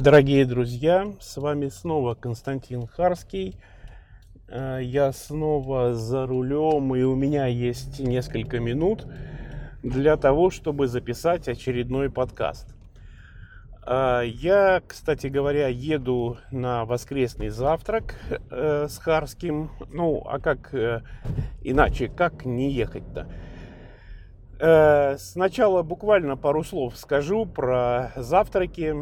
Дорогие друзья, с вами снова Константин Харский. Э, я снова за рулем, и у меня есть несколько минут для того, чтобы записать очередной подкаст. Э, я, кстати говоря, еду на воскресный завтрак э, с Харским. Ну, а как иначе, как не ехать-то? Сначала буквально пару слов скажу про завтраки.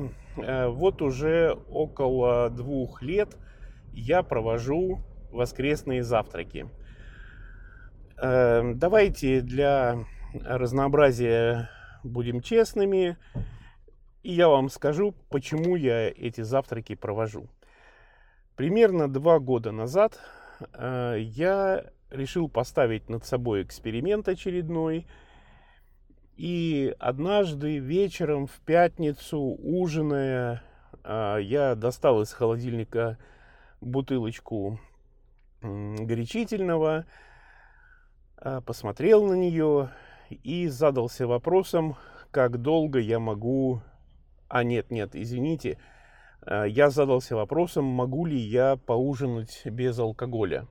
Э, вот уже около двух лет я провожу воскресные завтраки. Э, давайте для разнообразия будем честными, и я вам скажу, почему я эти завтраки провожу. Примерно два года назад э, я решил поставить над собой эксперимент очередной – и однажды вечером в пятницу, ужиная, а, я достал из холодильника бутылочку горячительного, а, посмотрел на нее и задался вопросом, как долго я могу... А нет, нет, извините, а, я задался вопросом, могу ли я поужинать без алкоголя.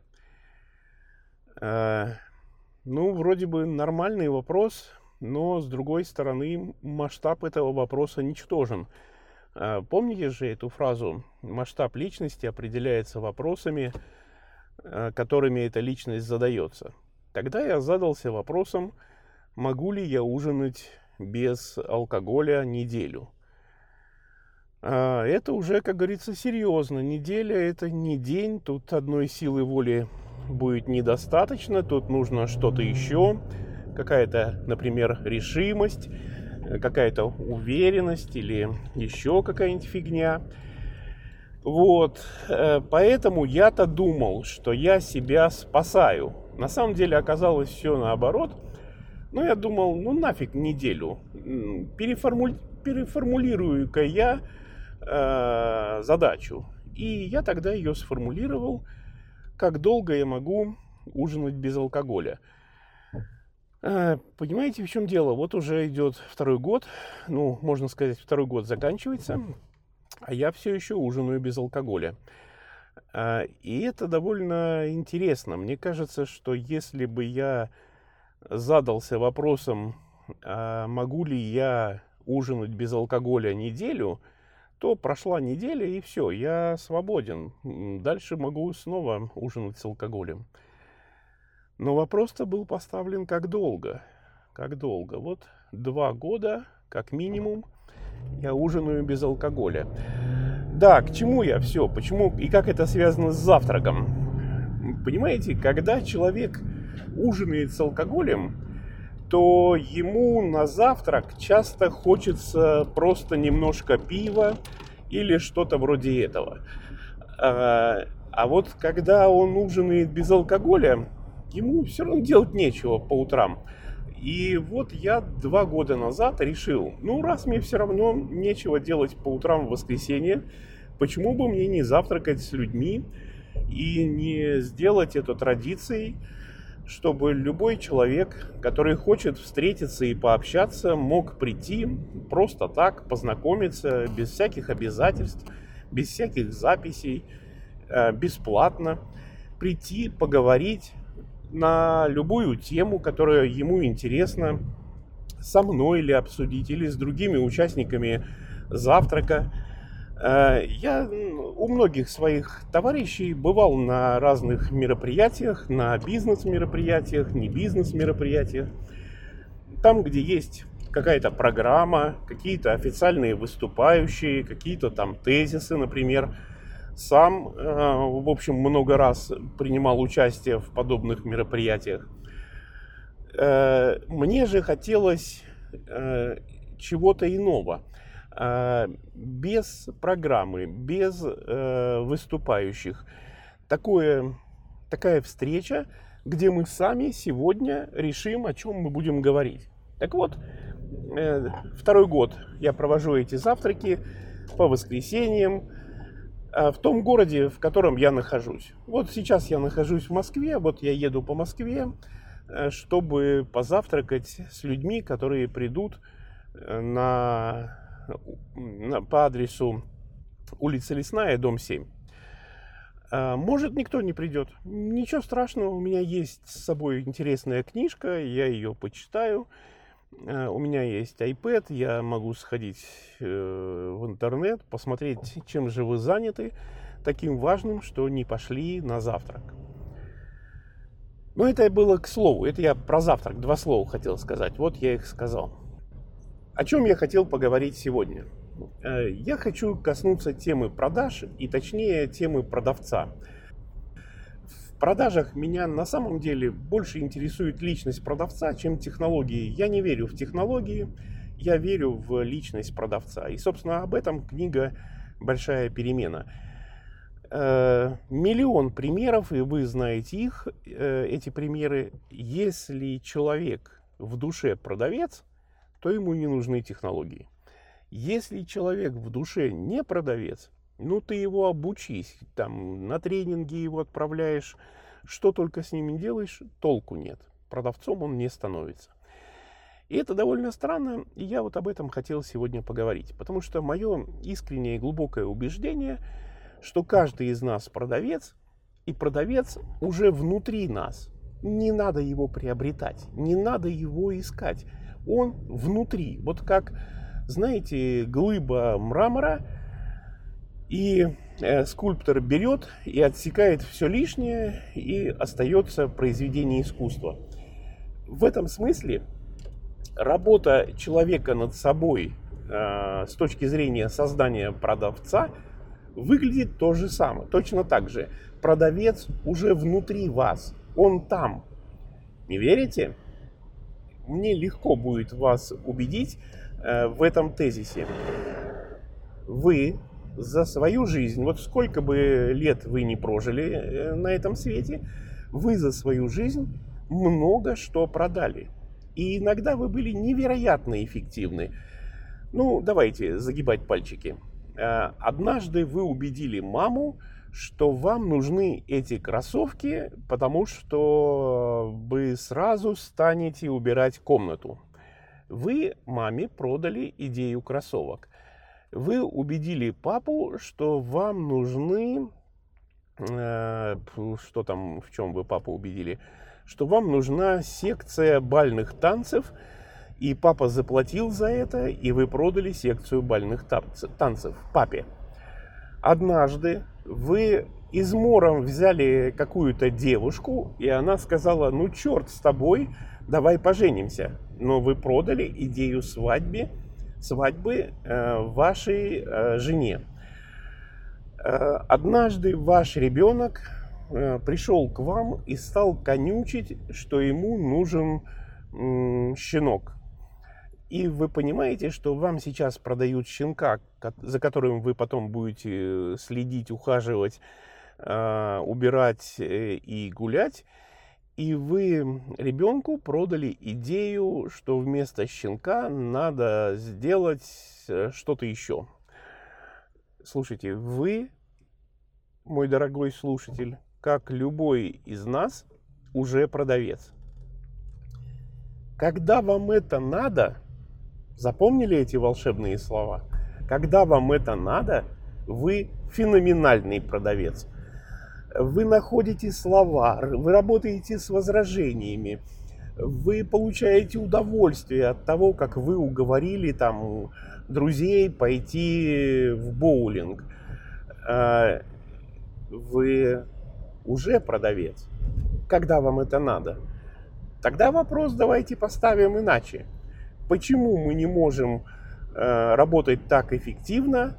Ну, вроде бы нормальный вопрос, но с другой стороны масштаб этого вопроса ничтожен. А, помните же эту фразу? Масштаб личности определяется вопросами, а, которыми эта личность задается. Тогда я задался вопросом, могу ли я ужинать без алкоголя неделю. А, это уже, как говорится, серьезно. Неделя это не день, тут одной силы воли будет недостаточно, тут нужно что-то еще какая-то, например, решимость, какая-то уверенность или еще какая-нибудь фигня. Вот, э, поэтому я-то думал, что я себя спасаю. На самом деле оказалось все наоборот. Но я думал, ну нафиг неделю. Переформуль... Переформулирую-ка я э, задачу. И я тогда ее сформулировал, как долго я могу ужинать без алкоголя. Э, понимаете, в чем дело? Вот уже идет второй год, ну, можно сказать, второй год заканчивается, а я все еще ужинаю без алкоголя. Э, и это довольно интересно. Мне кажется, что если бы я задался вопросом, а могу ли я ужинать без алкоголя неделю, то прошла неделя и все, я свободен. Дальше могу снова ужинать с алкоголем. Но вопрос-то был поставлен как долго. Как долго? Вот два года, как минимум, я ужинаю без алкоголя. Да, к чему я все? Почему и как это связано с завтраком? Понимаете, когда человек ужинает с алкоголем, то ему на завтрак часто хочется просто немножко пива или что-то вроде этого. А, а вот когда он ужинает без алкоголя, ему все равно делать нечего по утрам. И вот я два года назад решил, ну раз мне все равно нечего делать по утрам в воскресенье, почему бы мне не завтракать с людьми и не сделать это традицией, чтобы любой человек, который хочет встретиться и пообщаться, мог прийти просто так, познакомиться, без всяких обязательств, без всяких записей, э, бесплатно, прийти, поговорить, на любую тему, которая ему интересна, со мной или обсудить, или с другими участниками завтрака. Э, я у многих своих товарищей бывал на разных мероприятиях, на бизнес-мероприятиях, не бизнес-мероприятиях. Там, где есть какая-то программа, какие-то официальные выступающие, какие-то там тезисы, например – сам, э, в общем, много раз принимал участие в подобных мероприятиях. Э, мне же хотелось э, чего-то иного. Без программы, без выступающих. Такое, такая встреча, где мы сами сегодня решим, о чем мы будем говорить. Так вот, второй год я провожу эти завтраки по воскресеньям, в том городе, в котором я нахожусь. Вот сейчас я нахожусь в Москве, вот я еду по Москве, э, чтобы позавтракать с людьми, которые придут э, на, на, по адресу улица Лесная, дом 7. А, может, никто не придет. Ничего страшного, у меня есть с собой интересная книжка, я ее почитаю. А, у меня есть iPad, я могу сходить э, в интернет, посмотреть, чем же вы заняты, таким важным, что не пошли на завтрак. Но это было к слову, это я про завтрак, два слова хотел сказать, вот я их сказал. О чем я хотел поговорить сегодня – Э, я хочу коснуться темы продаж и точнее темы продавца. В продажах меня на самом деле больше интересует личность продавца, чем технологии. Я не верю в технологии, я верю в личность продавца. И, собственно, об этом книга «Большая перемена». Э, миллион примеров, и вы знаете их, э, эти примеры. Если человек в душе продавец, то ему не нужны технологии. Если человек в душе не продавец, ну ты его обучись, там на тренинги его отправляешь, что только с ними делаешь, толку нет. Продавцом он не становится. И это довольно странно, и я вот об этом хотел сегодня поговорить, потому что мое искреннее и глубокое убеждение, что каждый из нас продавец, и продавец уже внутри нас. Не надо его приобретать, не надо его искать. Он внутри. Вот как знаете, глыба мрамора, и э, скульптор берет и отсекает все лишнее, и остается произведение искусства. В этом смысле работа человека над собой э, с точки зрения создания продавца выглядит то же самое, точно так же. Продавец уже внутри вас, он там. Не верите? Мне легко будет вас убедить, Э, в этом тезисе. Вы за свою жизнь, вот сколько бы лет вы не прожили э, на этом свете, вы за свою жизнь много что продали. И иногда вы были невероятно эффективны. Ну, давайте загибать пальчики. Э, однажды вы убедили маму, что вам нужны эти кроссовки, потому что вы сразу станете убирать комнату. Вы маме продали идею кроссовок. Вы убедили папу, что вам нужны... Э, что там, в чем вы папу убедили? Что вам нужна секция бальных танцев, и папа заплатил за это, и вы продали секцию бальных танцев папе. Однажды вы измором взяли какую-то девушку, и она сказала, ну черт с тобой, давай поженимся но вы продали идею свадьбы, свадьбы э, вашей э, жене. Э, однажды ваш ребенок пришел к вам и стал конючить, что ему нужен щенок. И вы понимаете, что вам сейчас продают щенка, за которым вы потом будете следить, ухаживать, убирать и гулять и вы ребенку продали идею, что вместо щенка надо сделать э, что-то еще. Слушайте, вы, мой дорогой слушатель, как любой из нас, уже продавец. Когда вам это надо, запомнили эти волшебные слова? Когда вам это надо, вы феноменальный продавец – вы находите слова, вы работаете с возражениями, вы получаете удовольствие от того, как вы уговорили там друзей пойти в боулинг. А, вы уже продавец. Когда вам это надо? Тогда вопрос давайте поставим иначе. Почему мы не можем э, работать так эффективно,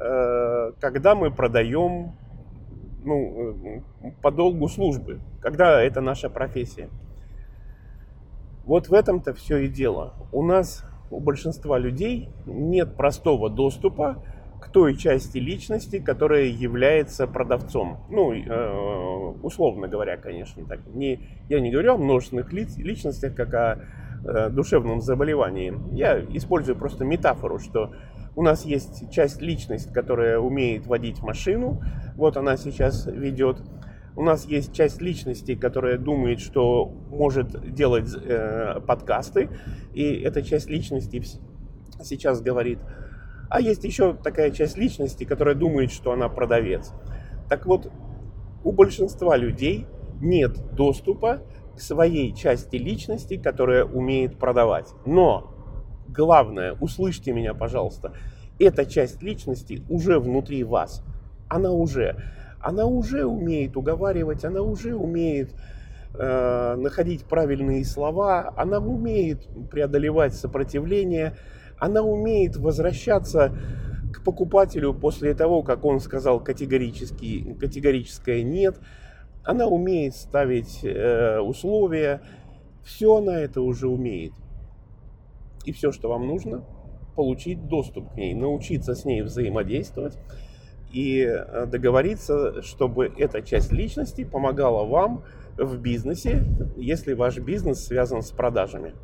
э, когда мы продаем ну, э, по долгу службы, когда это наша профессия. Вот в этом-то все и дело. У нас, у большинства людей нет простого доступа к той части личности, которая является продавцом. Ну, э, условно говоря, конечно, так. Не, я не говорю о множественных ли, личностях, как о э, душевном заболевании. Я использую просто метафору, что у нас есть часть личности, которая умеет водить машину. Вот она сейчас ведет. У нас есть часть личности, которая думает, что может делать э, подкасты. И эта часть личности сейчас говорит, А есть еще такая часть личности, которая думает, что она продавец. Так вот, у большинства людей нет доступа к своей части личности, которая умеет продавать. Но главное, услышьте меня, пожалуйста, эта часть личности уже внутри вас. Она уже, она уже умеет уговаривать, она уже умеет э, находить правильные слова, она умеет преодолевать сопротивление, она умеет возвращаться к покупателю после того, как он сказал категорически, категорическое нет. Она умеет ставить э, условия. Все она это уже умеет. И все, что вам нужно, получить доступ к ней, научиться с ней взаимодействовать и э, договориться, чтобы эта часть личности помогала вам в бизнесе, если ваш бизнес связан с продажами.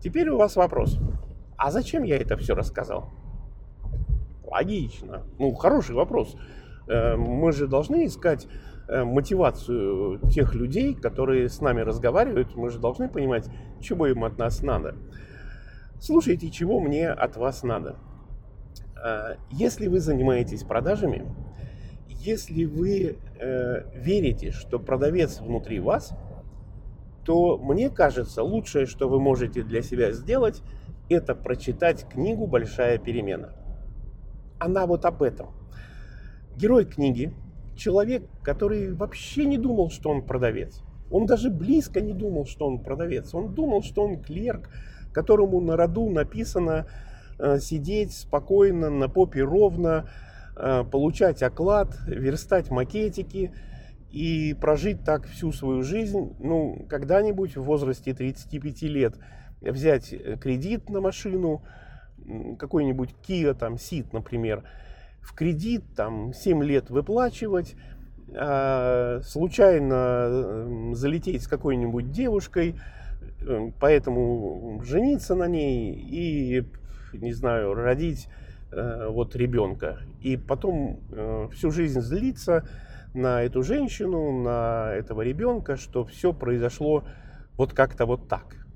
Теперь у вас вопрос. А зачем я это все рассказал? Логично. Ну, хороший вопрос. Э, мы же должны искать мотивацию тех людей, которые с нами разговаривают. Мы же должны понимать, чего им от нас надо. Слушайте, чего мне от вас надо. Э, если вы занимаетесь продажами, если вы верите, что продавец внутри вас – то мне кажется, лучшее, что вы можете для себя сделать, это прочитать книгу «Большая перемена». Она вот об этом. Герой книги – человек, который вообще не думал, что он продавец. Он даже близко не думал, что он продавец. Он думал, что он клерк, которому на роду написано э, сидеть спокойно, на попе ровно, э, получать оклад, верстать макетики – и прожить так всю свою жизнь, ну, когда-нибудь в возрасте 35 лет взять э, кредит на машину, какой-нибудь Kia, там, Ceed, например, в кредит, там, 7 лет выплачивать, а, случайно залететь с какой-нибудь девушкой, э, поэтому жениться на ней и, не знаю, родить э, вот ребенка. И потом всю жизнь злиться, на эту женщину, на этого ребенка, что все произошло вот как-то вот так.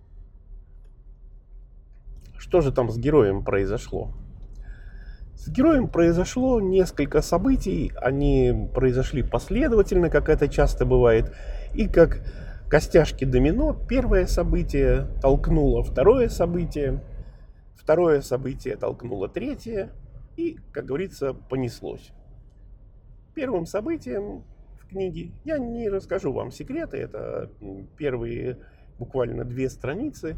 Что же там с героем произошло? С героем произошло несколько событий, они произошли последовательно, как это часто бывает, и как костяшки домино, первое событие толкнуло второе событие, второе событие толкнуло третье, и, как говорится, понеслось. Первым событием в книге, я не расскажу вам секреты, это первые буквально две страницы.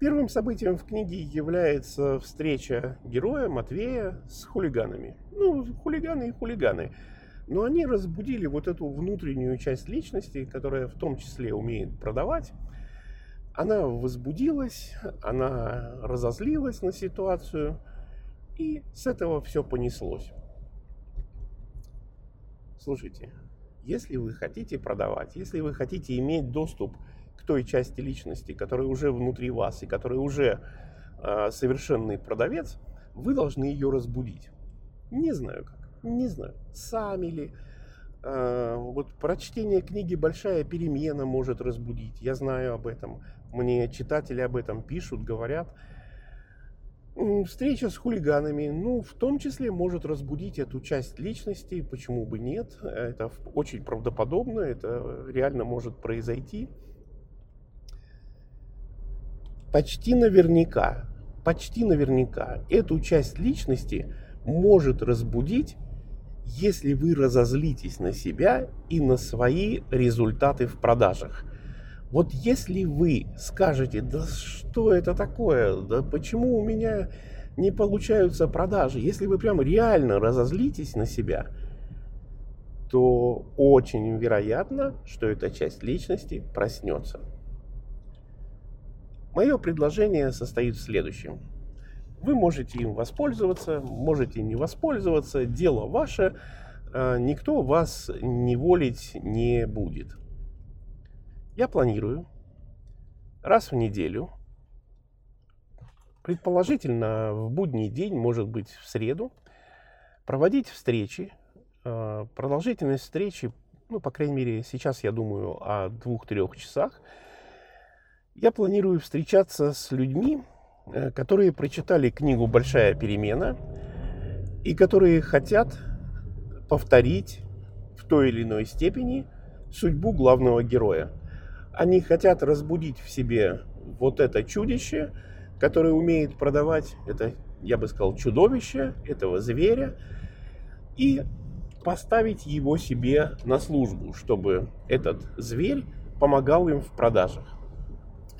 Первым событием в книге является встреча героя Матвея с хулиганами. Ну, хулиганы и хулиганы. Но они разбудили вот эту внутреннюю часть личности, которая в том числе умеет продавать. Она возбудилась, она разозлилась на ситуацию, и с этого все понеслось. Слушайте, если вы хотите продавать, если вы хотите иметь доступ к той части личности, которая уже внутри вас и которая уже э, совершенный продавец, вы должны ее разбудить. Не знаю как, не знаю, сами ли. Э, вот прочтение книги «Большая перемена» может разбудить. Я знаю об этом. Мне читатели об этом пишут, говорят. Встреча с хулиганами, ну, в том числе может разбудить эту часть личности, почему бы нет, это очень правдоподобно, это реально может произойти. Почти наверняка, почти наверняка эту часть личности может разбудить, если вы разозлитесь на себя и на свои результаты в продажах. Вот если вы скажете, да что это такое, да почему у меня не получаются продажи, если вы прям реально разозлитесь на себя, то очень вероятно, что эта часть личности проснется. Мое предложение состоит в следующем. Вы можете им воспользоваться, можете не воспользоваться, дело ваше, а никто вас не волить не будет. Я планирую раз в неделю, предположительно в будний день, может быть в среду, проводить встречи. Э, продолжительность встречи, ну, по крайней мере, сейчас я думаю о двух-трех часах. Я планирую встречаться с людьми, э, которые прочитали книгу «Большая перемена» и которые хотят повторить в той или иной степени судьбу главного героя. Они хотят разбудить в себе вот это чудище, которое умеет продавать это, я бы сказал, чудовище, этого зверя, и поставить его себе на службу, чтобы этот зверь помогал им в продажах.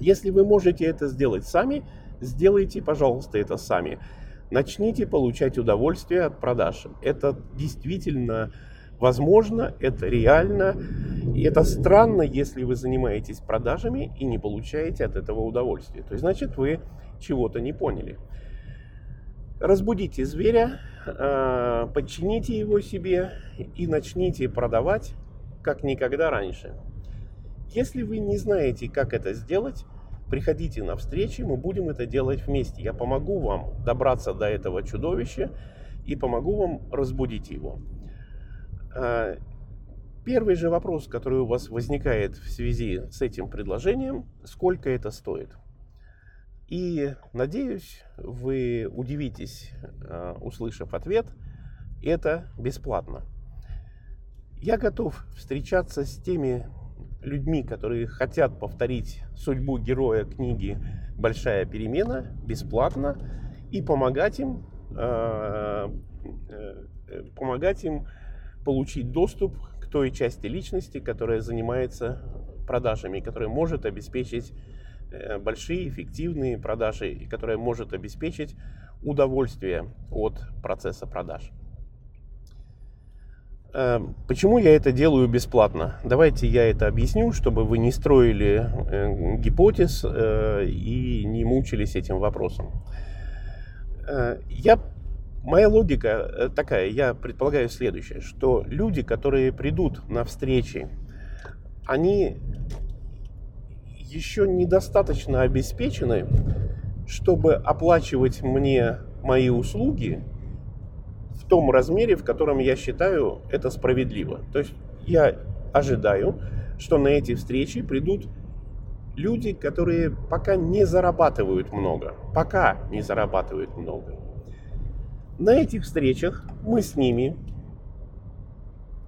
Если вы можете это сделать сами, сделайте, пожалуйста, это сами. Начните получать удовольствие от продаж. Это действительно возможно, это реально. И это странно, если вы занимаетесь продажами и не получаете от этого удовольствия. То есть, значит, вы чего-то не поняли. Разбудите зверя, а, подчините его себе и начните продавать как никогда раньше. Если вы не знаете, как это сделать, приходите на встречи, мы будем это делать вместе. Я помогу вам добраться до этого чудовища и помогу вам разбудить его. А, первый же вопрос, который у вас возникает в связи с этим предложением, сколько это стоит? И надеюсь, вы удивитесь, а, услышав ответ, это бесплатно. Я готов встречаться с теми людьми, которые хотят повторить судьбу героя книги «Большая перемена» бесплатно и помогать им, э, э, помогать им получить доступ к той части личности, которая занимается продажами, которая может обеспечить э, большие эффективные продажи и которая может обеспечить удовольствие от процесса продаж. Эм, почему я это делаю бесплатно? Давайте я это объясню, чтобы вы не строили э, гипотез э, и не мучились этим вопросом. Э, я, моя логика такая, я предполагаю следующее, что люди, которые придут на встречи, они еще недостаточно обеспечены, чтобы оплачивать мне мои услуги том размере, в котором я считаю это справедливо. То есть я ожидаю, что на эти встречи придут люди, которые пока не зарабатывают много. Пока не зарабатывают много. На этих встречах мы с ними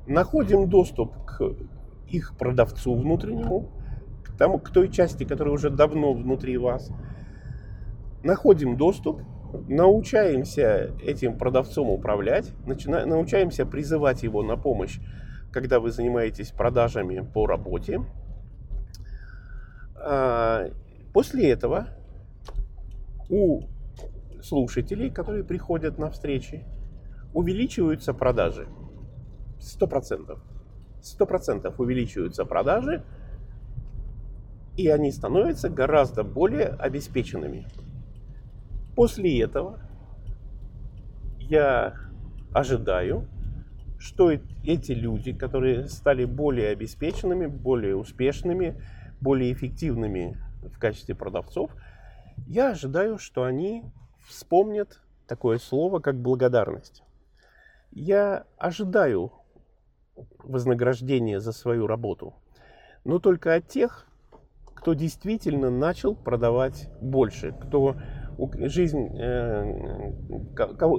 находим доступ к их продавцу внутреннему, к, тому, к той части, которая уже давно внутри вас. Находим доступ научаемся этим продавцом управлять, начина, научаемся призывать его на помощь, когда вы занимаетесь продажами по работе. А, после этого у слушателей, которые приходят на встречи, увеличиваются продажи. Сто процентов. Сто процентов увеличиваются продажи, и они становятся гораздо более обеспеченными. После этого я ожидаю, что эти люди, которые стали более обеспеченными, более успешными, более эффективными в качестве продавцов, я ожидаю, что они вспомнят такое слово, как благодарность. Я ожидаю вознаграждения за свою работу, но только от тех, кто действительно начал продавать больше, кто жизнь, э,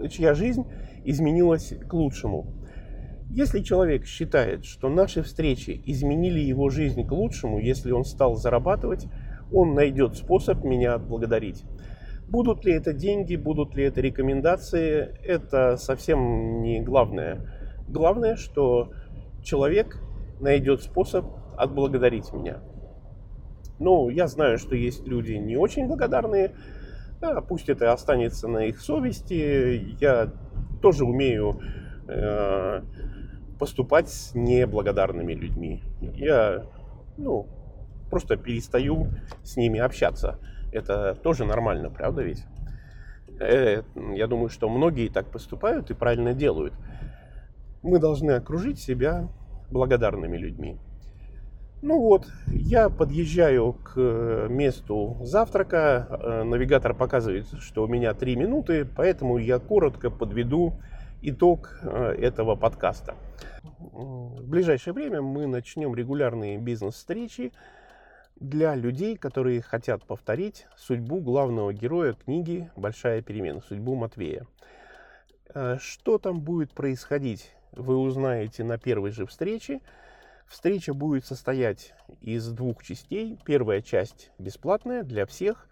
чья жизнь изменилась к лучшему. Если человек считает, что наши встречи изменили его жизнь к лучшему, если он стал зарабатывать, он найдет способ меня отблагодарить. Будут ли это деньги, будут ли это рекомендации, это совсем не главное. Главное, что человек найдет способ отблагодарить меня. Ну, я знаю, что есть люди не очень благодарные, да, пусть это останется на их совести. Я тоже умею э, поступать с неблагодарными людьми. Я, ну, просто перестаю с ними общаться. Это тоже нормально, правда ведь? Э, я думаю, что многие так поступают и правильно делают. Мы должны окружить себя благодарными людьми. Ну вот, я подъезжаю к э, месту завтрака. Э, навигатор показывает, что у меня 3 минуты, поэтому я коротко подведу итог э, этого подкаста. В ближайшее время мы начнем регулярные бизнес-встречи, для людей, которые хотят повторить судьбу главного героя книги «Большая перемена», судьбу Матвея. Что там будет происходить, вы узнаете на первой же встрече. Встреча будет состоять из двух частей. Первая часть бесплатная для всех.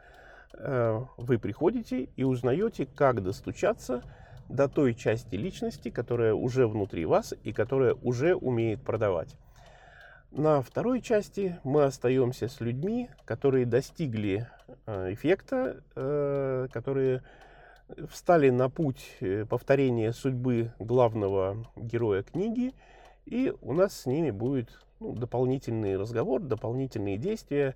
Э, вы приходите и узнаете, как достучаться до той части личности, которая уже внутри вас и которая уже умеет продавать. На второй части мы остаемся с людьми, которые достигли э, эффекта, э, которые встали на путь повторения судьбы главного героя книги, и у нас с ними будет ну, дополнительный разговор, дополнительные действия,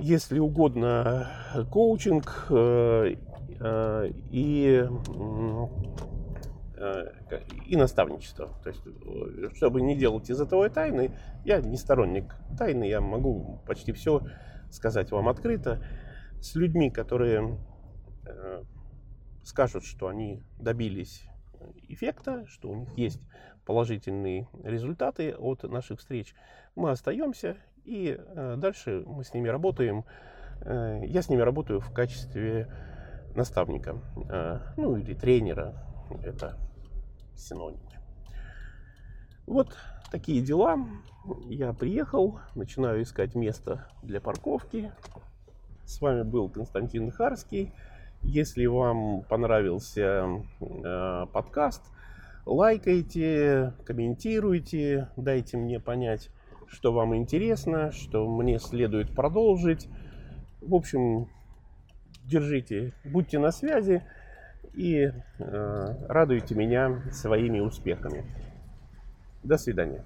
если угодно, коучинг э, э, и Э, и наставничество. То есть, э, чтобы не делать из этого тайны, я не сторонник тайны, я могу почти все сказать вам открыто. С людьми, которые э, скажут, что они добились эффекта, что у них есть положительные результаты от наших встреч, мы остаемся и дальше мы с ними работаем. Я с ними работаю в качестве наставника, ну или тренера. Это синонимы. Вот такие дела. Я приехал, начинаю искать место для парковки. С вами был Константин Харский. Если вам понравился э, подкаст, лайкайте, комментируйте, дайте мне понять, что вам интересно, что мне следует продолжить. В общем, держите, будьте на связи и э, радуйте меня своими успехами. До свидания.